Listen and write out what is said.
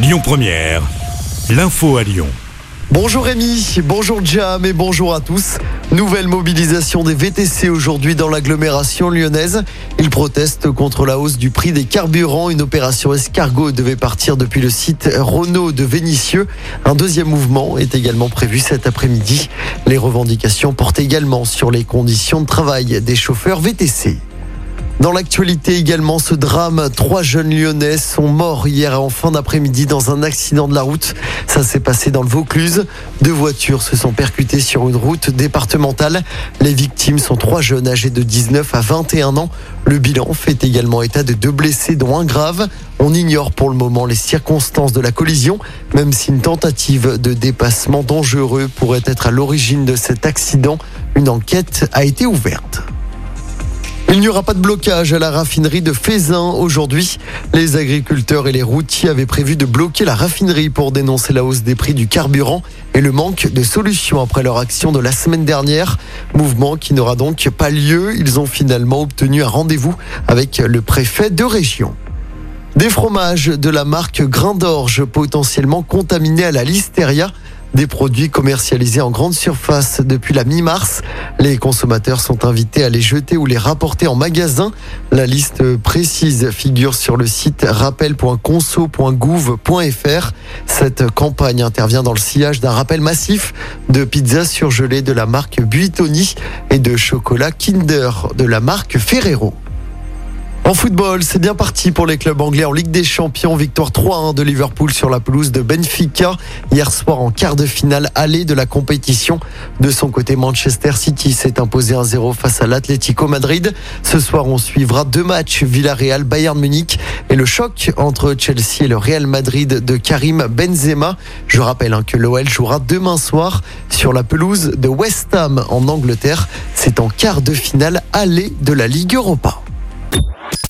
Lyon Première, l'info à Lyon. Bonjour Rémi, bonjour Jam et bonjour à tous. Nouvelle mobilisation des VTC aujourd'hui dans l'agglomération lyonnaise. Ils protestent contre la hausse du prix des carburants. Une opération escargot devait partir depuis le site Renault de Vénissieux. Un deuxième mouvement est également prévu cet après-midi. Les revendications portent également sur les conditions de travail des chauffeurs VTC. Dans l'actualité également, ce drame, trois jeunes lyonnais sont morts hier en fin d'après-midi dans un accident de la route. Ça s'est passé dans le Vaucluse. Deux voitures se sont percutées sur une route départementale. Les victimes sont trois jeunes âgés de 19 à 21 ans. Le bilan fait également état de deux blessés dont un grave. On ignore pour le moment les circonstances de la collision, même si une tentative de dépassement dangereux pourrait être à l'origine de cet accident. Une enquête a été ouverte. Il n'y aura pas de blocage à la raffinerie de Fézin aujourd'hui. Les agriculteurs et les routiers avaient prévu de bloquer la raffinerie pour dénoncer la hausse des prix du carburant et le manque de solutions après leur action de la semaine dernière. Mouvement qui n'aura donc pas lieu. Ils ont finalement obtenu un rendez-vous avec le préfet de région. Des fromages de la marque Grain d'Orge potentiellement contaminés à la listeria des produits commercialisés en grande surface depuis la mi-mars. Les consommateurs sont invités à les jeter ou les rapporter en magasin. La liste précise figure sur le site rappel.conso.gouv.fr. Cette campagne intervient dans le sillage d'un rappel massif de pizzas surgelées de la marque Buitoni et de chocolat Kinder de la marque Ferrero. En football, c'est bien parti pour les clubs anglais en Ligue des Champions. Victoire 3-1 de Liverpool sur la pelouse de Benfica. Hier soir en quart de finale allée de la compétition. De son côté, Manchester City s'est imposé 1-0 face à l'Atlético Madrid. Ce soir, on suivra deux matchs Villarreal, Bayern Munich et le choc entre Chelsea et le Real Madrid de Karim Benzema. Je rappelle hein, que l'OL jouera demain soir sur la pelouse de West Ham en Angleterre. C'est en quart de finale allée de la Ligue Europa.